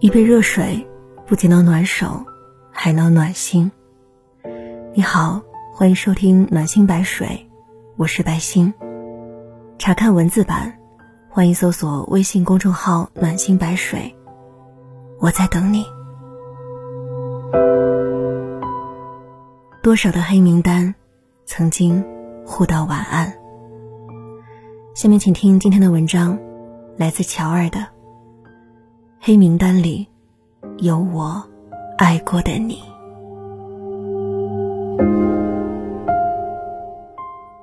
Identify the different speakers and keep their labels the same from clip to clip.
Speaker 1: 一杯热水不仅能暖手，还能暖心。你好，欢迎收听暖心白水，我是白心。查看文字版，欢迎搜索微信公众号“暖心白水”，我在等你。多少的黑名单，曾经互道晚安。下面请听今天的文章，来自乔儿的。黑名单里有我爱过的你。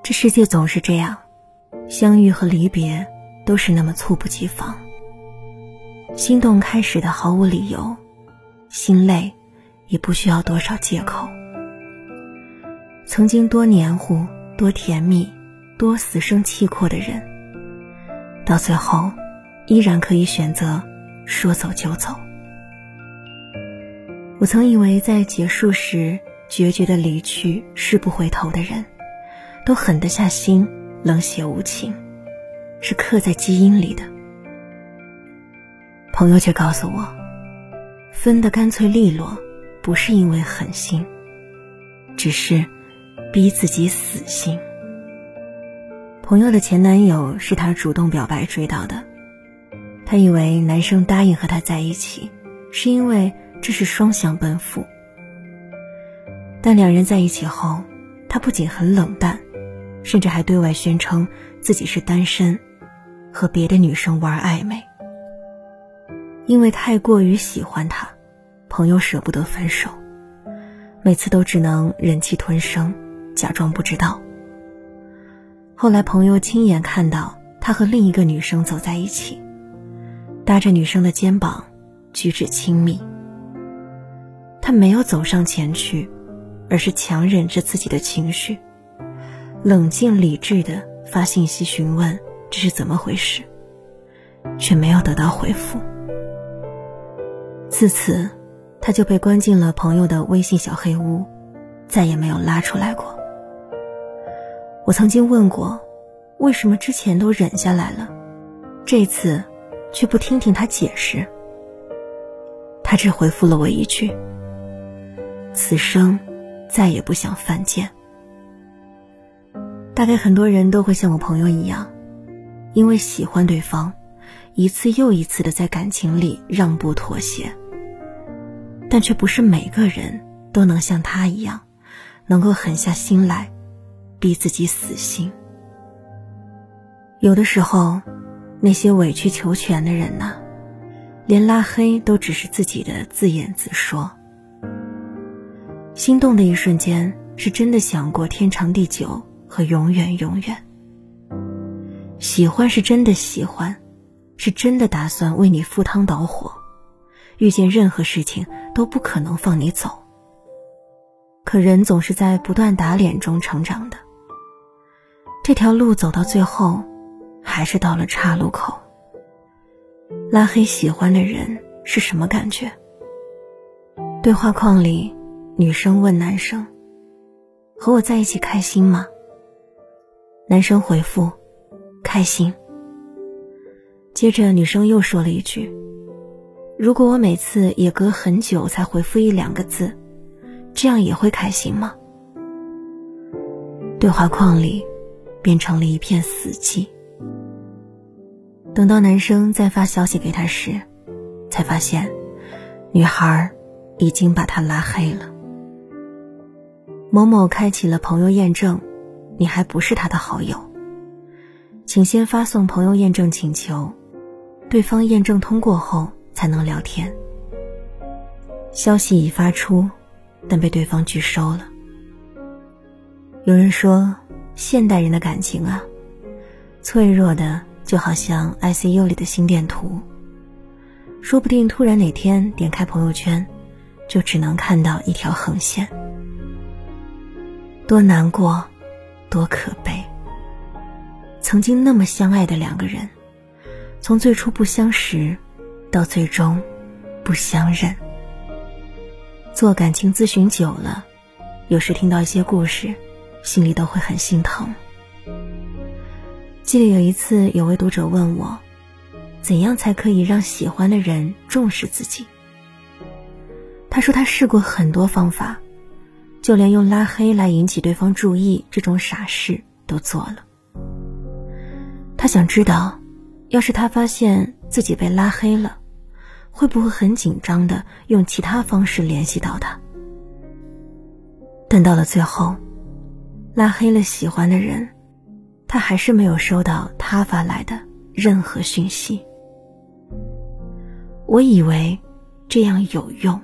Speaker 1: 这世界总是这样，相遇和离别都是那么猝不及防。心动开始的毫无理由，心累也不需要多少借口。曾经多黏糊、多甜蜜、多死生契阔的人，到最后依然可以选择。说走就走。我曾以为，在结束时决绝的离去，是不回头的人，都狠得下心，冷血无情，是刻在基因里的。朋友却告诉我，分得干脆利落，不是因为狠心，只是逼自己死心。朋友的前男友是他主动表白追到的。他以为男生答应和他在一起，是因为这是双向奔赴。但两人在一起后，他不仅很冷淡，甚至还对外宣称自己是单身，和别的女生玩暧昧。因为太过于喜欢他，朋友舍不得分手，每次都只能忍气吞声，假装不知道。后来朋友亲眼看到他和另一个女生走在一起。搭着女生的肩膀，举止亲密。他没有走上前去，而是强忍着自己的情绪，冷静理智的发信息询问这是怎么回事，却没有得到回复。自此，他就被关进了朋友的微信小黑屋，再也没有拉出来过。我曾经问过，为什么之前都忍下来了，这次？却不听听他解释，他只回复了我一句：“此生再也不想犯贱。”大概很多人都会像我朋友一样，因为喜欢对方，一次又一次的在感情里让步妥协，但却不是每个人都能像他一样，能够狠下心来，逼自己死心。有的时候。那些委曲求全的人呢，连拉黑都只是自己的自演自说。心动的一瞬间，是真的想过天长地久和永远永远。喜欢是真的喜欢，是真的打算为你赴汤蹈火，遇见任何事情都不可能放你走。可人总是在不断打脸中成长的，这条路走到最后。还是到了岔路口。拉黑喜欢的人是什么感觉？对话框里，女生问男生：“和我在一起开心吗？”男生回复：“开心。”接着女生又说了一句：“如果我每次也隔很久才回复一两个字，这样也会开心吗？”对话框里，变成了一片死寂。等到男生再发消息给他时，才发现，女孩已经把他拉黑了。某某开启了朋友验证，你还不是他的好友，请先发送朋友验证请求，对方验证通过后才能聊天。消息已发出，但被对方拒收了。有人说，现代人的感情啊，脆弱的。就好像 ICU 里的心电图，说不定突然哪天点开朋友圈，就只能看到一条横线。多难过，多可悲。曾经那么相爱的两个人，从最初不相识，到最终不相认。做感情咨询久了，有时听到一些故事，心里都会很心疼。记得有一次，有位读者问我：“
Speaker 2: 怎样才可以让喜欢的人重视自己。他说他试过很多方法，就连用拉黑来引起对方注意这种傻事都做了。他想知道，要是他发现自己被拉黑了，会不会很紧张的用其他方式联系到他？但到了最后，拉黑了喜欢的人，他还是没有收到他发来的任何讯息。我以为这样有用，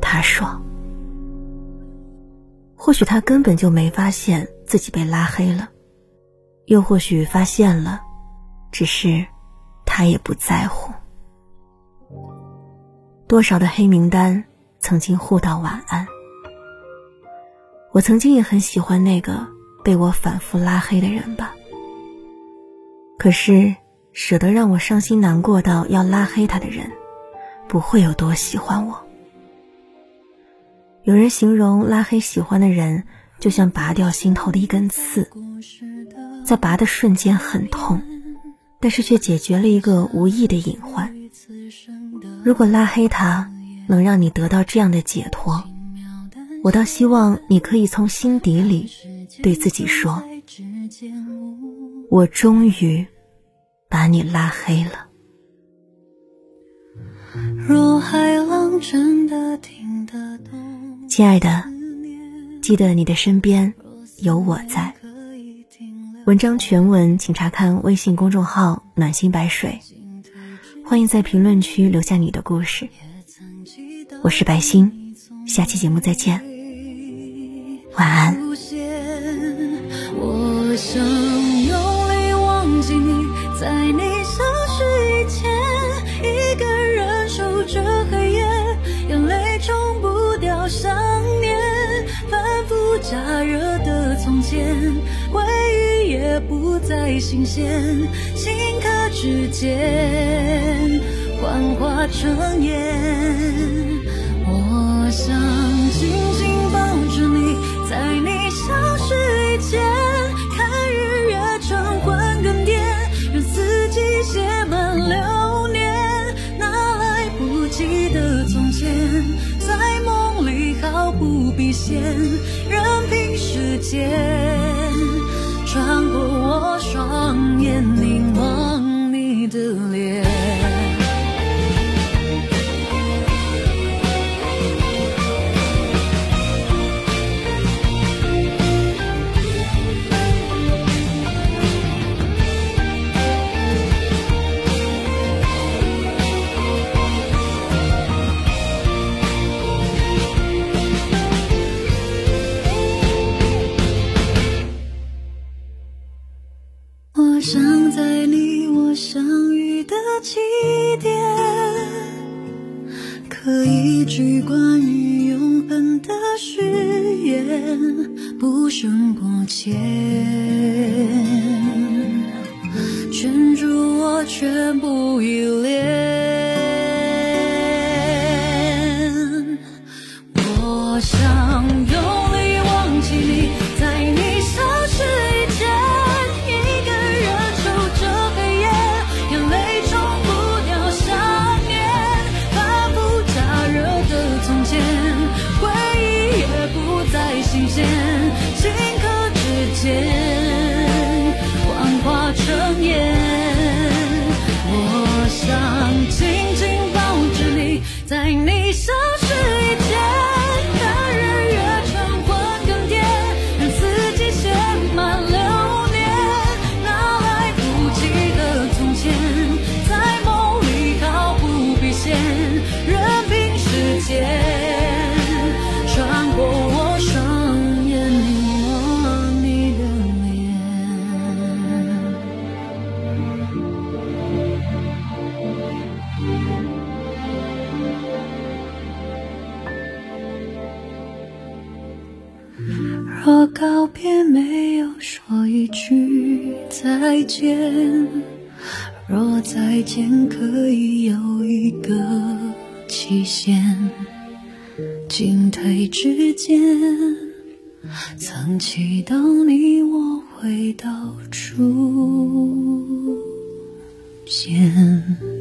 Speaker 2: 他说。或许他根本就没发现自己被拉黑了，又或许发现了，只是他也不在乎。多少的黑名单曾经互道晚安。我曾经也很喜欢那个被我反复拉黑的人吧。可是，舍得让我伤心难过到要拉黑他的人，不会有多喜欢我。有人形容拉黑喜欢的人，就像拔掉心头的一根刺，在拔的瞬间很痛，但是却解决了一个无意的隐患。如果拉黑他能让你得到这样的解脱。我倒希望你可以从心底里对自己说：“我终于把你拉黑了。”亲爱的，记得你的身边有我在。文章全文请查看微信公众号“暖心白水”，欢迎在评论区留下你的故事。我是白心，下期节目再见。晚安。想用力忘记你，在你消失以前，一个人守着黑夜，眼泪冲不掉想念，反复加热的从前，回忆也不再新鲜，顷刻之间幻化成烟。我想线，任凭时间穿过我双眼，凝望。起点，可一句关于永恒的誓言，不胜过千，圈住我全部依恋。间，顷刻之间幻化成烟，我想紧紧抱着你，在你。若再见可以有一个期限，进退之间，曾祈祷你我回到初。见。